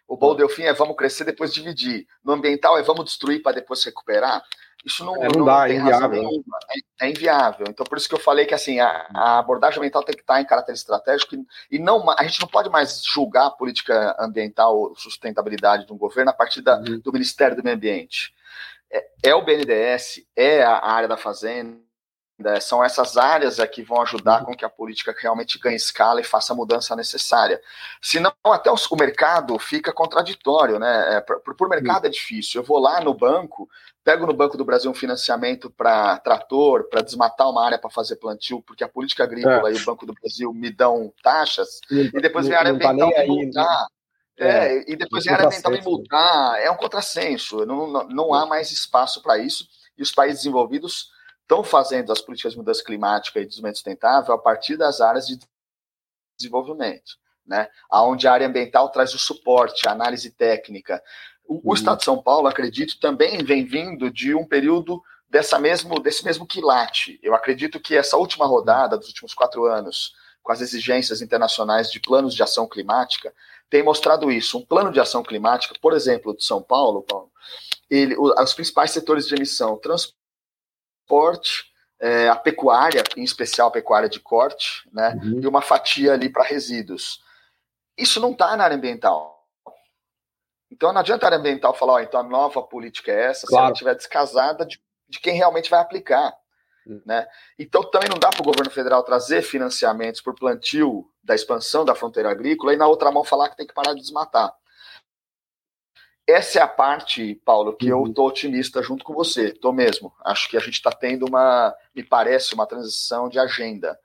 O bolo do Delfim é vamos crescer, depois dividir. No ambiental é vamos destruir para depois recuperar. Isso não, é, não, não dá, tem é inviável. É, é, inviável. Então, por isso que eu falei que assim, a, a, abordagem ambiental tem que estar em caráter estratégico e, e não, a gente não pode mais julgar a política ambiental, sustentabilidade de um governo a partir da, uhum. do Ministério do Meio Ambiente. É, é o BNDES, é a área da Fazenda, né, são essas áreas aqui que vão ajudar com que a política realmente ganhe escala e faça a mudança necessária. Senão, até o mercado fica contraditório, né? É, por, por mercado é difícil. Eu vou lá no banco, pego no Banco do Brasil um financiamento para trator, para desmatar uma área para fazer plantio, porque a política agrícola é. e o Banco do Brasil me dão taxas, e, e depois vem a área tá ambiental tá me multar. É, é, e depois vem a área ambiental me multar. É um contrassenso. Não, não, não há mais espaço para isso. E os países desenvolvidos estão fazendo as políticas de mudança climática e desenvolvimento sustentável a partir das áreas de desenvolvimento, né? Aonde a área ambiental traz o suporte, a análise técnica. O, uhum. o Estado de São Paulo, acredito, também vem vindo de um período dessa mesmo, desse mesmo quilate. Eu acredito que essa última rodada dos últimos quatro anos, com as exigências internacionais de planos de ação climática, tem mostrado isso. Um plano de ação climática, por exemplo, de São Paulo, Paulo ele, os principais setores de emissão, transporte, transporte, é, a pecuária, em especial a pecuária de corte, né, uhum. e uma fatia ali para resíduos. Isso não está na área ambiental. Então não adianta a área ambiental falar, ó, então a nova política é essa, claro. se ela estiver descasada de, de, quem realmente vai aplicar. Uhum. Né? Então também não dá para o governo federal trazer financiamentos por plantio da expansão da fronteira agrícola e na outra mão falar que tem que parar de desmatar essa é a parte, Paulo, que uhum. eu tô otimista junto com você, tô mesmo. Acho que a gente está tendo uma, me parece, uma transição de agenda.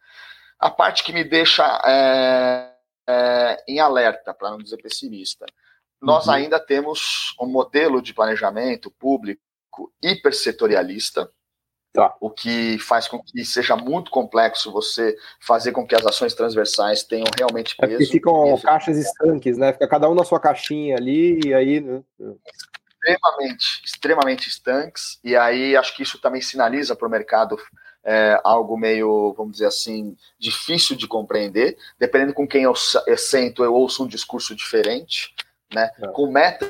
A parte que me deixa é, é, em alerta, para não dizer pessimista, nós uhum. ainda temos um modelo de planejamento público hipersetorialista, Tá. O que faz com que seja muito complexo você fazer com que as ações transversais tenham realmente peso. É porque ficam caixas estanques, né? Fica cada um na sua caixinha ali, e aí. Né? Extremamente, extremamente estanques, e aí acho que isso também sinaliza para o mercado é, algo meio, vamos dizer assim, difícil de compreender. Dependendo com quem eu, sento, eu ouço um discurso diferente, né? É. Com metas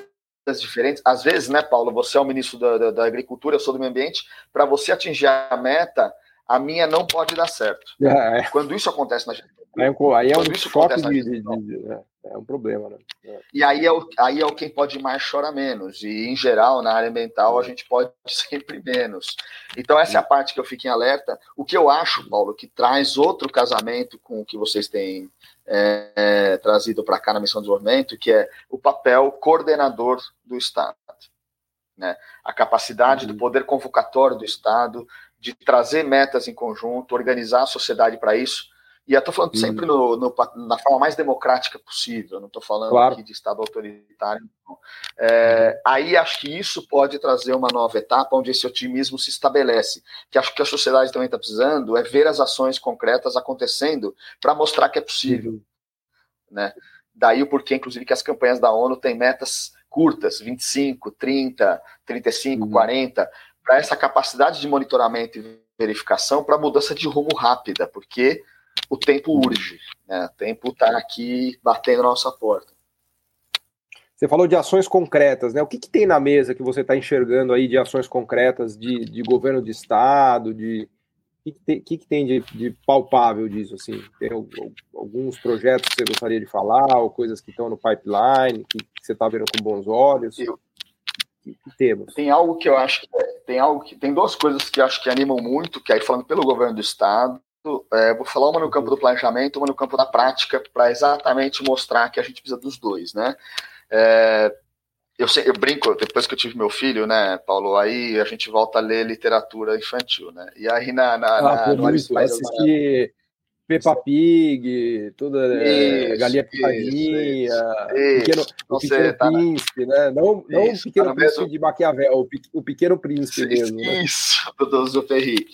diferentes. Às vezes, né, Paulo, você é o ministro da, da, da Agricultura, eu sou do Meio Ambiente, para você atingir a meta, a minha não pode dar certo. É. Quando isso acontece na gente. Aí, aí é um choque de, de, de, é, é um problema, né? É. E aí é, o, aí é o quem pode mais chora menos. E, em geral, na área ambiental, a gente pode sempre menos. Então, essa é a parte que eu fico em alerta. O que eu acho, Paulo, que traz outro casamento com o que vocês têm é, é, trazido para cá na missão de desenvolvimento, que é o papel coordenador do Estado. Né? A capacidade uhum. do poder convocatório do Estado de trazer metas em conjunto, organizar a sociedade para isso. E eu estou falando sempre no, no, na forma mais democrática possível, não estou falando claro. aqui de Estado autoritário. É, aí acho que isso pode trazer uma nova etapa onde esse otimismo se estabelece. Que acho que a sociedade também está precisando é ver as ações concretas acontecendo para mostrar que é possível. Uhum. Né? Daí o porquê, inclusive, que as campanhas da ONU têm metas curtas, 25, 30, 35, uhum. 40, para essa capacidade de monitoramento e verificação para mudança de rumo rápida, porque o tempo urge, né? o tempo está aqui batendo na nossa porta. Você falou de ações concretas, né? O que, que tem na mesa que você está enxergando aí de ações concretas de, de governo de estado, de o que, que, tem, que, que tem de, de, palpável disso? Assim? Tem alguns projetos que você gostaria de falar, ou coisas que estão no pipeline, que, você está vendo com bons olhos? Eu, temos? Tem algo que eu acho que tem algo que tem duas coisas que eu acho que animam muito, que aí falando pelo governo do estado, é, vou falar uma no campo do planejamento, uma no campo da prática, para exatamente mostrar que a gente precisa dos dois, né? É, eu, eu brinco, depois que eu tive meu filho, né, Paulo, aí a gente volta a ler literatura infantil, né? E aí na, na, ah, na no Alice assistir Peppa Pig, toda é, isso, Galinha Picadinha, pequeno, o Pequeno tá Príncipe, na... né? Não, não isso, o Pequeno tá Príncipe mesmo... de Maquiavel, o, Pequeno Príncipe mesmo. Né? Isso, né? do Zuferri.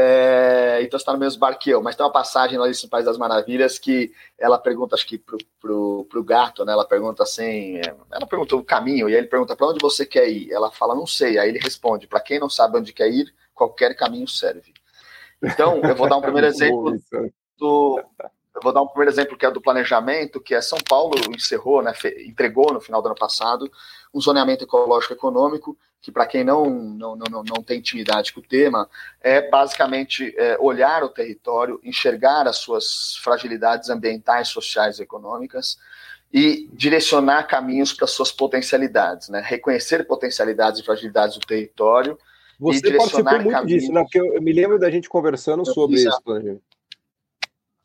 É, então está no mesmo bar que eu, mas tem uma passagem lá em País das Maravilhas que ela pergunta, acho que pro, pro, pro gato, né? Ela pergunta assim, é, ela pergunta o caminho, e ele pergunta para onde você quer ir? Ela fala, não sei. Aí ele responde, para quem não sabe onde quer ir, qualquer caminho serve. Então, eu vou dar um primeiro exemplo do, eu vou dar um primeiro exemplo que é do planejamento, que é São Paulo encerrou, né, entregou no final do ano passado um zoneamento ecológico econômico, que para quem não, não, não, não tem intimidade com o tema, é basicamente é, olhar o território, enxergar as suas fragilidades ambientais, sociais e econômicas e direcionar caminhos para suas potencialidades, né? reconhecer potencialidades e fragilidades do território Você participou muito caminhos... disso, né? porque eu, eu, me lembro da gente conversando sobre isso.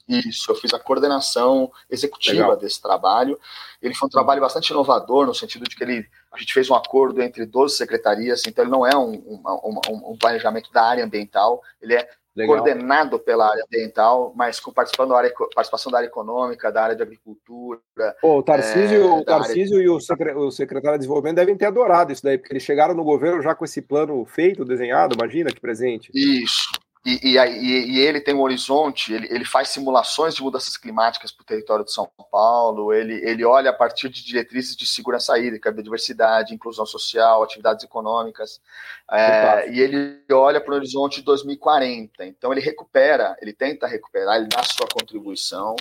Isso, eu fiz a coordenação executiva Legal. desse trabalho. Ele foi um trabalho bastante inovador, no sentido de que ele, a gente fez um acordo entre 12 secretarias, então ele não é um, um, um, um planejamento da área ambiental, ele é Legal. coordenado pela área ambiental, mas com participação da área, participação da área econômica, da área de agricultura. Pô, o Tarcísio, é, o Tarcísio e o, secre... o secretário de desenvolvimento devem ter adorado isso daí, porque eles chegaram no governo já com esse plano feito, desenhado, imagina que presente. Isso, e, e, e, ele tem um horizonte, ele, ele faz simulações de mudanças climáticas para o território de São Paulo, ele, ele olha a partir de diretrizes de segurança hídrica, biodiversidade, inclusão social, atividades econômicas, é, e ele olha para o horizonte de 2040. Então ele recupera, ele tenta recuperar, ele dá sua contribuição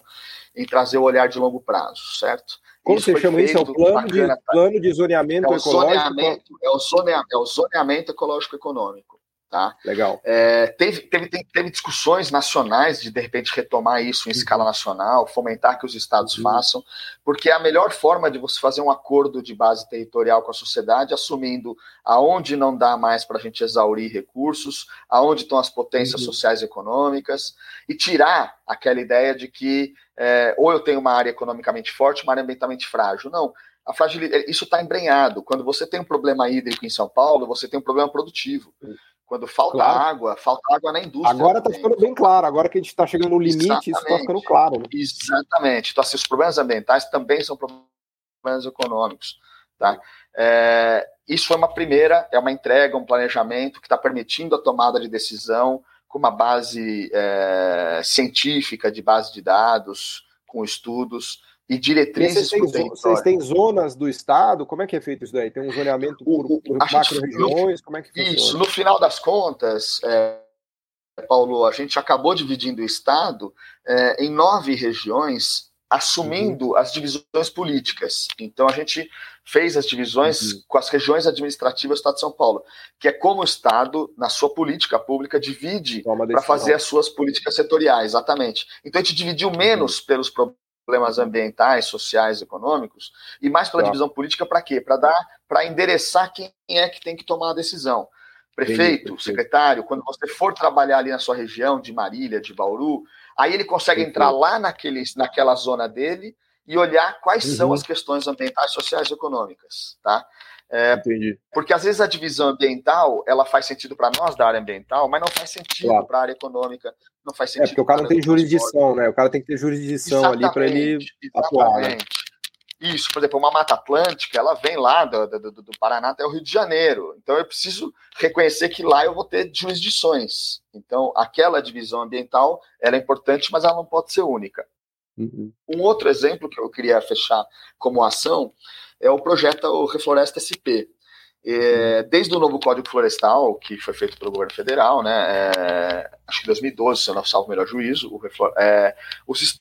em trazer o olhar de longo prazo, certo? Como isso você chama isso? É o plano, bacana, de, plano de zoneamento é ecológico? Zoneamento, é, o zoneamento, é o zoneamento ecológico econômico. Tá? Legal. É, teve, teve, teve, discussões nacionais de, de repente, retomar isso em uhum. escala nacional, fomentar que os estados uhum. façam, porque é a melhor forma de você fazer um acordo de base territorial com a sociedade, assumindo aonde não dá mais para a gente exaurir recursos, aonde estão as potências uhum. sociais e econômicas, e tirar aquela ideia de que é, ou eu tenho uma área economicamente forte, uma área ambientalmente frágil. Não. A fragilidade, isso está embrenhado. Quando você tem um problema hídrico em São Paulo, você tem um problema produtivo. Quando falta claro. água, falta água na indústria. Agora está ficando bem claro, agora que a gente está chegando no limite, Exatamente. isso está ficando claro. Né? Exatamente. Então, assim, os problemas ambientais também são problemas econômicos. Tá? É, isso foi uma primeira, é uma entrega, um planejamento que está permitindo a tomada de decisão com uma base é, científica, de base de dados, com estudos, e diretrizes para o território. Vocês têm zonas do estado? Como é que é feito isso daí? Tem um zoneamento por, por macro-regiões? Como é que funciona? Isso, no final das contas, é, Paulo, a gente acabou dividindo o estado é, em nove regiões, assumindo uhum. as divisões políticas. Então, a gente fez as divisões uhum. com as regiões administrativas do Estado de São Paulo, que é como o Estado, na sua política pública, divide para fazer as suas políticas setoriais, exatamente. Então, a gente dividiu menos uhum. pelos problemas problemas ambientais, sociais, econômicos, e mais pela divisão política para quê? Para dar, para endereçar quem é que tem que tomar a decisão. Prefeito, secretário, quando você for trabalhar ali na sua região, de Marília, de Bauru, aí ele consegue entrar lá naquele, naquela zona dele e olhar quais uhum. são as questões ambientais, sociais e econômicas, tá? É, Entendi. Porque às vezes a divisão ambiental ela faz sentido para nós da área ambiental, mas não faz sentido claro. para a área econômica, não faz sentido. É porque o cara não tem jurisdição, né? O cara tem que ter jurisdição exatamente, ali para ele atuar. Né? Isso, por exemplo, uma Mata Atlântica, ela vem lá do, do, do, Paraná até o Rio de Janeiro. Então eu preciso reconhecer que lá eu vou ter jurisdições. Então aquela divisão ambiental ela é importante, mas ela não pode ser única. Uhum. Um outro exemplo que eu queria fechar como ação é o projeto Refloresta SP. É, desde o novo Código Florestal, que foi feito pelo governo federal, né, é, acho que em 2012, se eu não salvo o melhor juízo, o é, os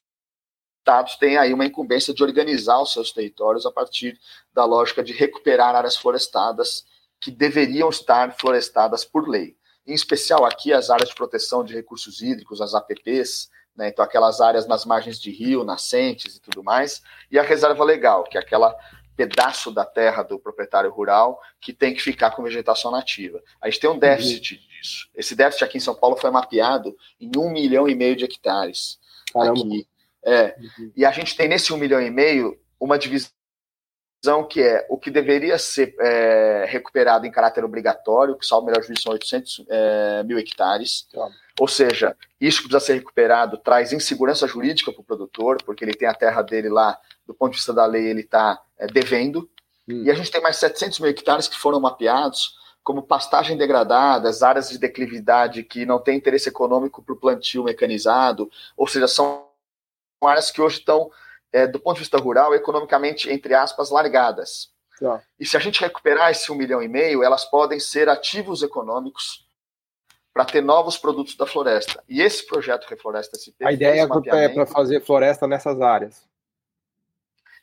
estados têm aí uma incumbência de organizar os seus territórios a partir da lógica de recuperar áreas florestadas que deveriam estar florestadas por lei. Em especial aqui as áreas de proteção de recursos hídricos, as APPs, né, então aquelas áreas nas margens de rio, nascentes e tudo mais, e a reserva legal, que é aquela pedaço da terra do proprietário rural que tem que ficar com vegetação nativa. A gente tem um déficit uhum. disso. Esse déficit aqui em São Paulo foi mapeado em um milhão e meio de hectares. Caramba. Aqui. É. Uhum. E a gente tem nesse um milhão e meio uma divisão que é o que deveria ser é, recuperado em caráter obrigatório, que salvo melhor juízo são 800 é, mil hectares. Ou seja, isso que precisa ser recuperado traz insegurança jurídica para o produtor, porque ele tem a terra dele lá do ponto de vista da lei, ele está é, devendo. Hum. E a gente tem mais 700 mil hectares que foram mapeados como pastagem degradada, as áreas de declividade que não têm interesse econômico para o plantio mecanizado, ou seja, são áreas que hoje estão, é, do ponto de vista rural, economicamente, entre aspas, largadas. Tá. E se a gente recuperar esse um milhão e meio, elas podem ser ativos econômicos para ter novos produtos da floresta. E esse projeto Refloresta SP. A ideia é para fazer floresta nessas áreas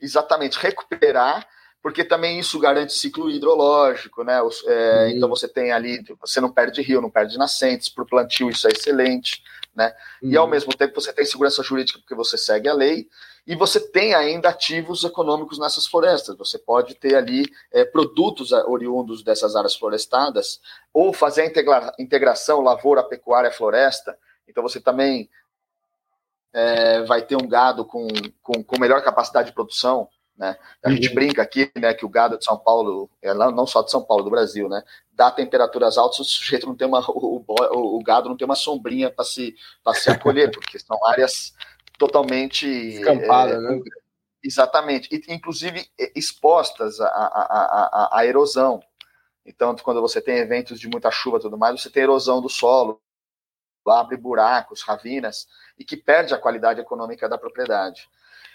exatamente recuperar, porque também isso garante ciclo hidrológico, né? É, uhum. Então você tem ali, você não perde rio, não perde nascentes, para o plantio isso é excelente, né? E ao uhum. mesmo tempo você tem segurança jurídica porque você segue a lei, e você tem ainda ativos econômicos nessas florestas. Você pode ter ali é, produtos oriundos dessas áreas florestadas, ou fazer a integra integração lavoura, pecuária, floresta. Então você também é, vai ter um gado com, com, com melhor capacidade de produção, né? A uhum. gente brinca aqui, né, que o gado de São Paulo, é, não só de São Paulo, do Brasil, né, dá temperaturas altas, o sujeito não tem uma, o, o, o gado não tem uma sombrinha para se, se acolher, porque são áreas totalmente escampadas, é, né? Exatamente, e inclusive expostas à, à, à, à erosão. Então, quando você tem eventos de muita chuva e tudo mais, você tem erosão do solo, abre buracos, ravinas, e que perde a qualidade econômica da propriedade.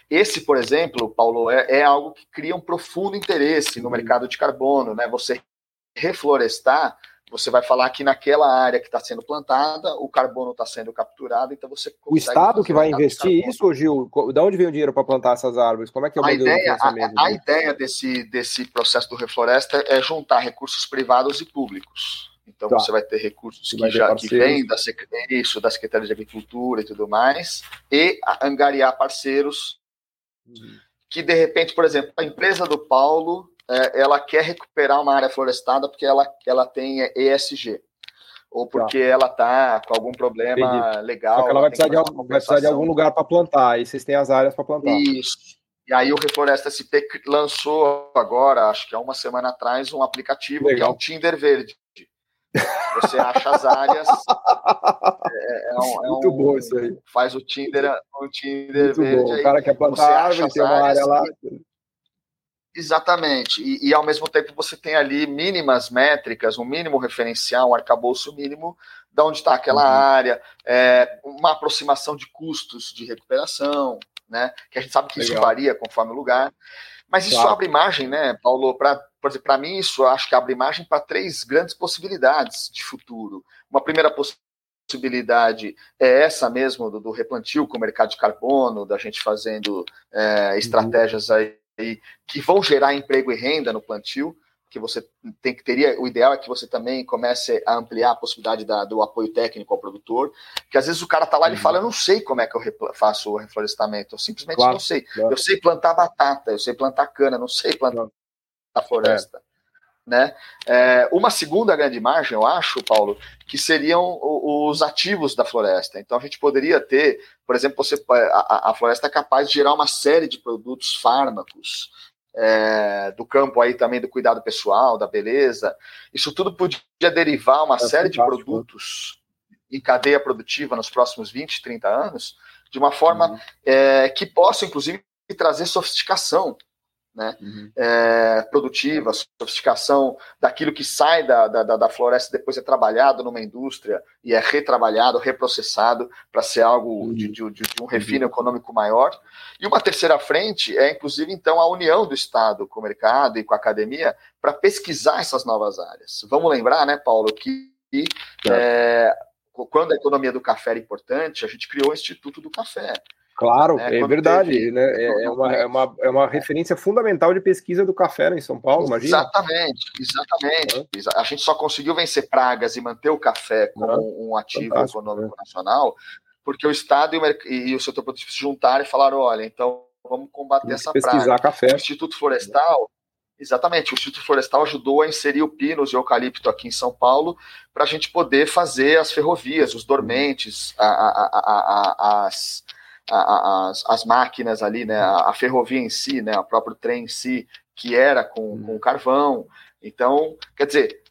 Esse, por exemplo, Paulo, é, é algo que cria um profundo interesse no mercado de carbono, né? Você reflorestar, você vai falar que naquela área que está sendo plantada, o carbono está sendo capturado, então você O Estado que vai investir isso, Gil? De onde vem o dinheiro para plantar essas árvores? Como é que é o a ideia, a, a ideia desse, desse processo do refloresta é juntar recursos privados e públicos. Então tá. você vai ter recursos que já que vêm da, isso, da Secretaria de Agricultura e tudo mais, e angariar parceiros uhum. que, de repente, por exemplo, a empresa do Paulo, é, ela quer recuperar uma área florestada porque ela, ela tem ESG, ou tá. porque tá. ela está com algum problema Entendi. legal. Só que ela vai precisar, de algum, vai precisar de algum lugar para plantar, e vocês têm as áreas para plantar. Isso. E aí o Refloresta SP lançou agora, acho que há uma semana atrás, um aplicativo legal. que é o Tinder Verde. Você acha as áreas. É, é um, é Muito um, bom isso aí. Faz o Tinder, o Tinder Muito verde. Bom. Aí, o cara quer plantar árvore, tem uma área lá. Exatamente. E, e, ao mesmo tempo você tem ali mínimas métricas, um mínimo referencial, um arcabouço mínimo de onde está aquela uhum. área, é, uma aproximação de custos de recuperação, né? Que a gente sabe que Legal. isso varia conforme o lugar. Mas isso claro. abre margem, né, Paulo, para por exemplo, para mim, isso acho que abre margem para três grandes possibilidades de futuro. Uma primeira possibilidade é essa mesmo, do, do replantio com o mercado de carbono, da gente fazendo é, uhum. estratégias aí que vão gerar emprego e renda no plantio que você tem que teria o ideal é que você também comece a ampliar a possibilidade da, do apoio técnico ao produtor, que às vezes o cara tá lá e uhum. fala, eu não sei como é que eu faço o reflorestamento, eu simplesmente claro, não sei. Claro. Eu sei plantar batata, eu sei plantar cana, não sei plantar claro da floresta. É. Né? É, uma segunda grande margem, eu acho, Paulo, que seriam os ativos da floresta. Então a gente poderia ter, por exemplo, você, a, a floresta é capaz de gerar uma série de produtos fármacos é, do campo aí também do cuidado pessoal, da beleza. Isso tudo podia derivar uma é série de produtos em cadeia produtiva nos próximos 20, 30 anos, de uma forma uhum. é, que possa, inclusive, trazer sofisticação né? Uhum. É, produtiva, sofisticação daquilo que sai da, da, da floresta depois é trabalhado numa indústria e é retrabalhado, reprocessado para ser algo uhum. de, de, de, um refino uhum. econômico maior. E uma terceira frente é, inclusive, então, a união do Estado com o mercado e com a academia para pesquisar essas novas áreas. Vamos lembrar, né, Paulo, que é, quando a economia do café era importante, a gente criou o Instituto do Café. Claro, é, é verdade. Teve... Né? É, é, uma, é, uma, é uma referência fundamental de pesquisa do café em São Paulo, imagina. Exatamente, exatamente. A gente só conseguiu vencer pragas e manter o café como um ativo Fantástico, econômico nacional porque o Estado e o, e o setor produtivo se juntaram e falaram: olha, então vamos combater essa pesquisar praga. café. O Instituto Florestal. Exatamente, o Instituto Florestal ajudou a inserir o pinos e o eucalipto aqui em São Paulo para a gente poder fazer as ferrovias, os dormentes, a, a, a, as, as, as máquinas ali, né, a, a, ferrovia em si, né, o próprio trem em si, que era com, uhum. com carvão. Então, quer dizer,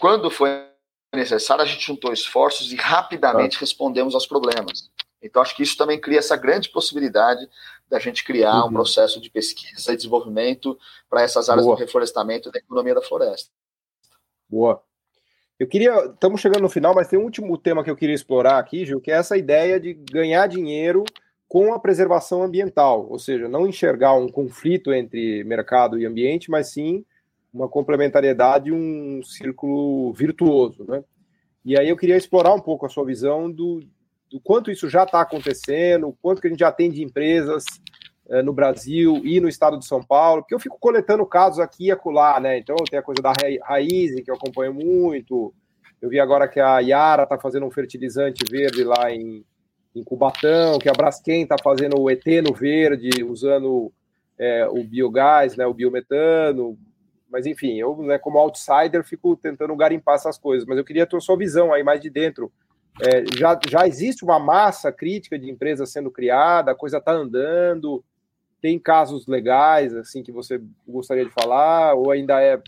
quando foi necessário, a gente juntou esforços e rapidamente respondemos aos problemas. Então, acho que isso também cria essa grande possibilidade da gente criar uhum. um processo de pesquisa e desenvolvimento para essas áreas Boa. do reflorestamento e da economia da floresta. Boa. Eu queria, estamos chegando no final, mas tem um último tema que eu queria explorar aqui, Gil, que é essa ideia de ganhar dinheiro com a preservação ambiental, ou seja, não enxergar um conflito entre mercado e ambiente, mas sim uma complementariedade, um círculo virtuoso, né? E aí eu queria explorar um pouco a sua visão do, do quanto isso já está acontecendo, o quanto que a gente já tem de empresas é, no Brasil e no estado de São Paulo, porque eu fico coletando casos aqui e acolá, né? Então tem a coisa da Raiz, que eu acompanho muito. Eu vi agora que a Yara está fazendo um fertilizante verde lá em, em Cubatão, que a Braskem está fazendo o eteno verde, usando é, o biogás, né, o biometano. Mas enfim, eu, né, como outsider, fico tentando garimpar essas coisas. Mas eu queria ter a sua visão aí mais de dentro. É, já, já existe uma massa crítica de empresas sendo criada, a coisa está andando, tem casos legais assim que você gostaria de falar, ou ainda é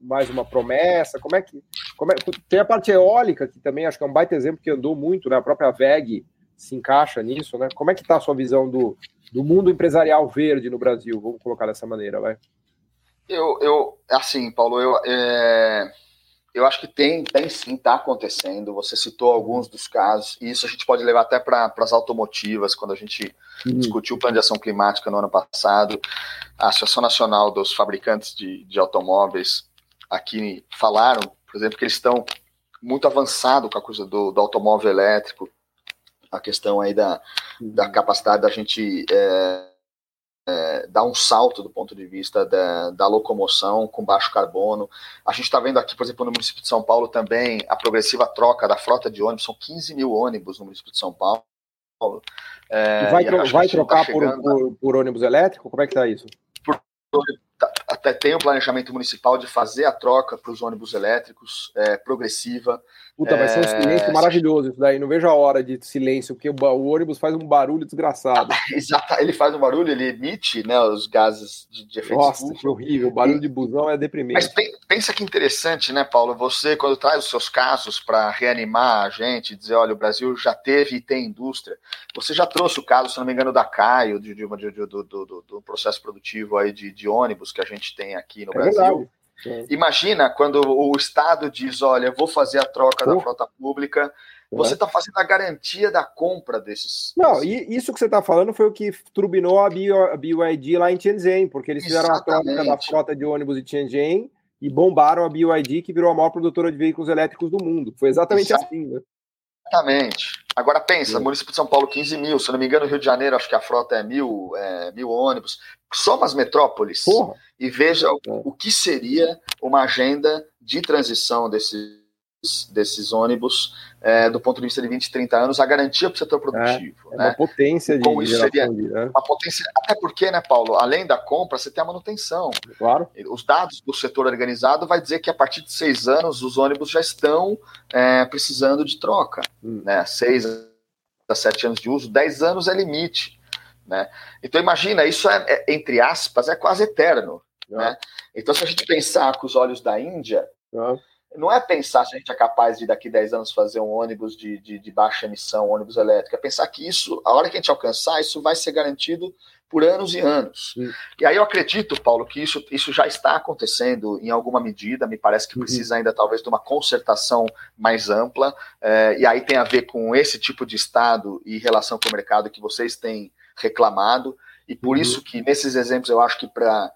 mais uma promessa? Como é que. Como é, tem a parte eólica, que também acho que é um baita exemplo que andou muito, né? A própria VEG se encaixa nisso, né? Como é que está a sua visão do, do mundo empresarial verde no Brasil? Vamos colocar dessa maneira, vai. Eu, eu assim, Paulo, eu, é, eu acho que tem, tem sim, está acontecendo. Você citou alguns dos casos, e isso a gente pode levar até para as automotivas, quando a gente uhum. discutiu o plano de ação climática no ano passado. A Associação Nacional dos Fabricantes de, de Automóveis aqui falaram, por exemplo, que eles estão muito avançados com a coisa do, do automóvel elétrico, a questão aí da, da uhum. capacidade da gente é, é, dar um salto do ponto de vista da, da locomoção com baixo carbono. A gente está vendo aqui, por exemplo, no município de São Paulo também a progressiva troca da frota de ônibus, são 15 mil ônibus no município de São Paulo. É, vai, tro vai tá trocar tá por, por, por, ônibus elétrico? Como é que está isso? Por, tá, até tem o planejamento municipal de fazer a troca para os ônibus elétricos, é, progressiva. Puta, vai ser um é, silêncio maravilhoso isso daí. Não vejo a hora de silêncio, porque o, o ônibus faz um barulho desgraçado. Exato, ele faz um barulho, ele emite né, os gases de, de efeito Nossa, que horrível. O barulho e... de busão é deprimente. Mas pensa que interessante, né, Paulo? Você, quando traz os seus casos para reanimar a gente, dizer, olha, o Brasil já teve e tem indústria. Você já trouxe o caso, se não me engano, da Caio, de, de, de, do, do, do, do, processo produtivo aí de, de ônibus que a gente tem aqui no é Brasil. Verdade. Imagina quando o Estado diz: olha, vou fazer a troca da frota pública. Você está fazendo a garantia da compra desses. Não, e isso que você está falando foi o que turbinou a, BYD lá em Shenzhen, porque eles fizeram Exatamente. a troca da frota de ônibus de Shenzhen e bombaram a BYD, que virou a maior produtora de veículos elétricos do mundo. Foi exatamente Exato. assim, né? Exatamente. Agora pensa, município de São Paulo, 15 mil. Se não me engano, Rio de Janeiro, acho que a frota é mil, é, mil ônibus. Só as metrópoles. Porra. E veja o, o que seria uma agenda de transição desses desses ônibus é, do ponto de vista de 20, 30 anos, a garantia para o setor produtivo. É, é né? uma potência de Como isso seria de, né? uma potência, até porque, né, Paulo, além da compra, você tem a manutenção. Claro. Os dados do setor organizado vai dizer que a partir de seis anos os ônibus já estão é, precisando de troca. Hum. Né? Seis a sete anos de uso, dez anos é limite. Né? Então imagina, isso é, é entre aspas, é quase eterno. Né? Então, se a gente pensar com os olhos da Índia, não é pensar se a gente é capaz de daqui 10 anos fazer um ônibus de, de, de baixa emissão, um ônibus elétrico, é pensar que isso, a hora que a gente alcançar, isso vai ser garantido por anos e anos. E aí eu acredito, Paulo, que isso, isso já está acontecendo em alguma medida, me parece que uhum. precisa ainda talvez de uma concertação mais ampla, é, e aí tem a ver com esse tipo de Estado e relação com o mercado que vocês têm reclamado, e por uhum. isso que nesses exemplos eu acho que para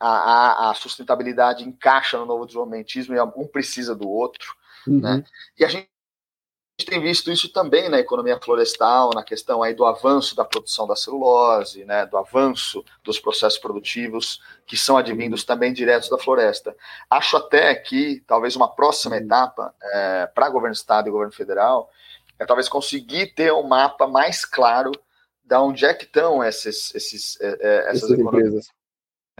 a, a, sustentabilidade encaixa no novo desenvolvimentismo e um precisa do outro. Uhum. Né? E a gente tem visto isso também na economia florestal, na questão aí do avanço da produção da celulose, né, do avanço dos processos produtivos que são advindos uhum. também diretos da floresta. Acho até que talvez uma próxima uhum. etapa é, para governo do estado e governo federal é talvez conseguir ter um mapa mais claro da onde é que estão esses, esses, é, é essas, essas empresas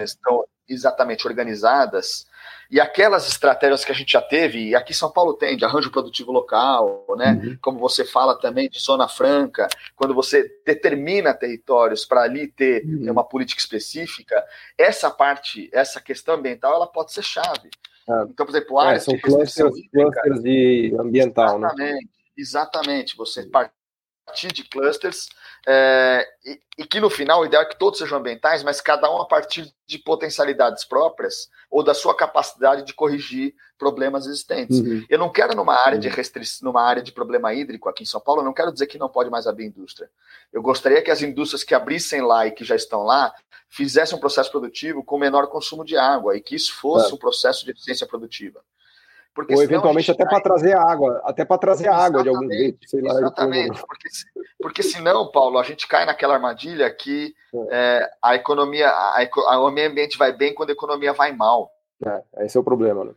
estão exatamente organizadas, e aquelas estratégias que a gente já teve, e aqui São Paulo tem, de arranjo produtivo local, né? Uhum. Como você fala também de zona franca, quando você determina territórios para ali ter uhum. uma política específica, essa parte, essa questão ambiental, ela pode ser chave. Ah. Então, por exemplo, áreas é, são clusters, clusters de ambiental, né? exatamente, né? Exatamente, você partir de clusters é, e, e, que no final o ideal é que todos sejam ambientais, mas cada um a partir de potencialidades próprias ou da sua capacidade de corrigir problemas existentes. Uhum. Eu não quero numa área de restrição, numa área de problema hídrico aqui em São Paulo, eu não quero dizer que não pode mais abrir indústria. Eu gostaria que as indústrias que abrissem lá e que já estão lá fizessem um processo produtivo com menor consumo de água e que isso fosse é. um processo de eficiência produtiva. Porque Ou eventualmente até para trazer água, até para trazer exatamente, água de algum jeito, sei lá. Exatamente, porque, porque senão, Paulo, a gente cai naquela armadilha que é. É, a economia, a, a, o meio ambiente vai bem quando a economia vai mal. É, esse é o problema, né?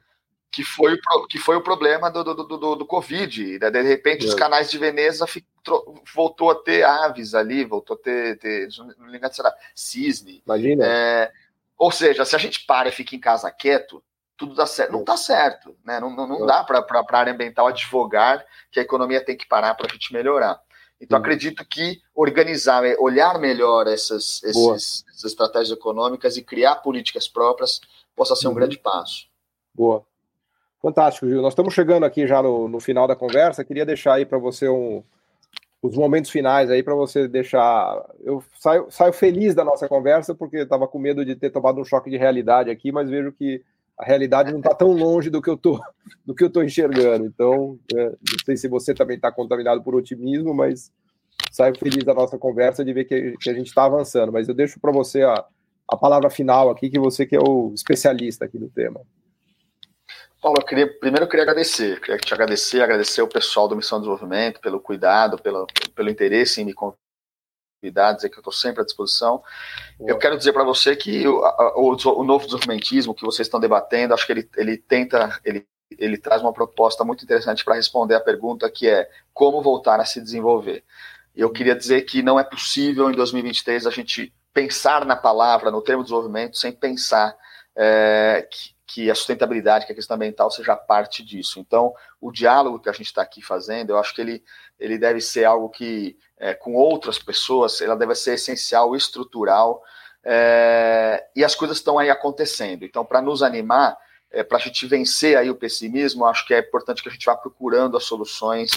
Que foi, o, que foi o problema do, do, do, do Covid. Né? De repente, é. os canais de Veneza voltou a ter aves ali, voltou a ter, ter não me engano, será, cisne. Imagina. É, ou seja, se a gente para e fica em casa quieto, tudo dá certo. Não está certo, né? Não, não, não dá para a área ambiental advogar que a economia tem que parar para a gente melhorar. Então, acredito que organizar, é, olhar melhor essas, esses, essas estratégias econômicas e criar políticas próprias possa ser um uhum. grande passo. Boa. Fantástico, Gil. Nós estamos chegando aqui já no, no final da conversa. Queria deixar aí para você um, os momentos finais aí para você deixar. Eu saio, saio feliz da nossa conversa porque estava com medo de ter tomado um choque de realidade aqui, mas vejo que a realidade não está tão longe do que eu tô do que eu tô enxergando. Então, é, não sei se você também está contaminado por otimismo, mas saio feliz da nossa conversa de ver que, que a gente está avançando. Mas eu deixo para você a, a palavra final aqui, que você que é o especialista aqui do tema. Paulo, eu queria, primeiro eu queria agradecer, queria te agradecer, agradecer o pessoal do Missão de Desenvolvimento pelo cuidado, pelo, pelo interesse em me atividades é que eu estou sempre à disposição. Eu quero dizer para você que o, o, o, novo desenvolvimentismo que vocês estão debatendo, acho que ele, ele tenta, ele, ele traz uma proposta muito interessante para responder a pergunta que é como voltar a se desenvolver. Eu queria dizer que não é possível em 2023 a gente pensar na palavra, no termo desenvolvimento, sem pensar é, que, que a sustentabilidade, que a questão ambiental seja parte disso. Então, o diálogo que a gente está aqui fazendo, eu acho que ele, ele deve ser algo que é, com outras pessoas, ela deve ser essencial, estrutural, é, e as coisas estão aí acontecendo. Então, para nos animar, é, para a gente vencer aí o pessimismo, acho que é importante que a gente vá procurando as soluções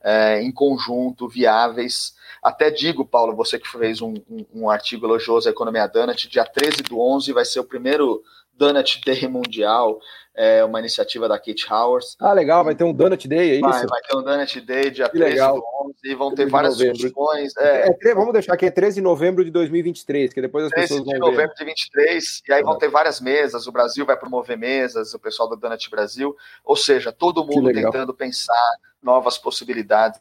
é, em conjunto, viáveis. Até digo, Paulo, você que fez um, um, um artigo elogioso à economia Donut, dia 13 do 11 vai ser o primeiro Donut Day Mundial, é uma iniciativa da Kate Howard. Ah, legal, vai ter um Donut Day, é isso? Vai, ter um Donut Day dia que 13 legal. 11, e vão ter várias discussões. É. É, vamos deixar que é 13 de novembro de 2023, que depois as pessoas vão ver. 13 de novembro de 2023, e aí vão ter várias mesas, o Brasil vai promover mesas, o pessoal do Donut Brasil, ou seja, todo mundo tentando pensar novas possibilidades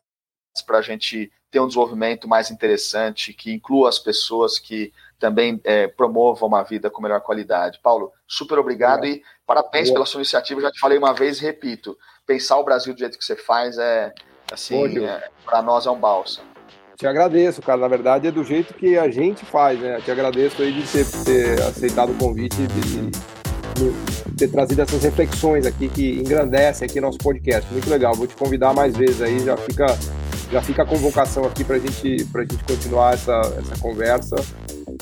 para a gente ter um desenvolvimento mais interessante, que inclua as pessoas que também é, promovam uma vida com melhor qualidade. Paulo, super obrigado é. e parabéns é. pela sua iniciativa. Já te falei uma vez e repito: pensar o Brasil do jeito que você faz é, assim, é, para nós é um bálsamo. Te agradeço, cara. Na verdade, é do jeito que a gente faz, né? Te agradeço aí de ter, ter aceitado o convite e de, de, ter trazido essas reflexões aqui que engrandecem aqui nosso podcast. Muito legal. Vou te convidar mais vezes aí. Já fica, já fica a convocação aqui para gente, a gente continuar essa, essa conversa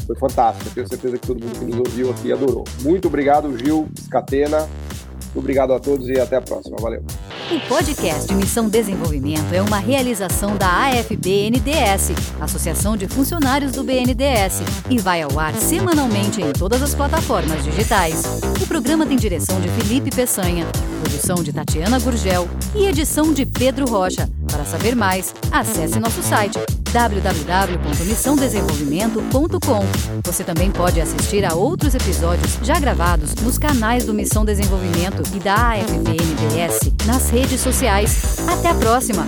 foi fantástico. Tenho certeza que todo mundo que nos ouviu aqui adorou. Muito obrigado, Gil Scatena. Obrigado a todos e até a próxima. Valeu. O podcast Missão Desenvolvimento é uma realização da AFBNDS, Associação de Funcionários do BNDES, e vai ao ar semanalmente em todas as plataformas digitais. O programa tem direção de Felipe Peçanha, produção de Tatiana Gurgel e edição de Pedro Rocha. Para saber mais, acesse nosso site www.missãodesenvolvimento.com. Você também pode assistir a outros episódios já gravados nos canais do Missão Desenvolvimento e da AFPNDS nas redes sociais. Até a próxima!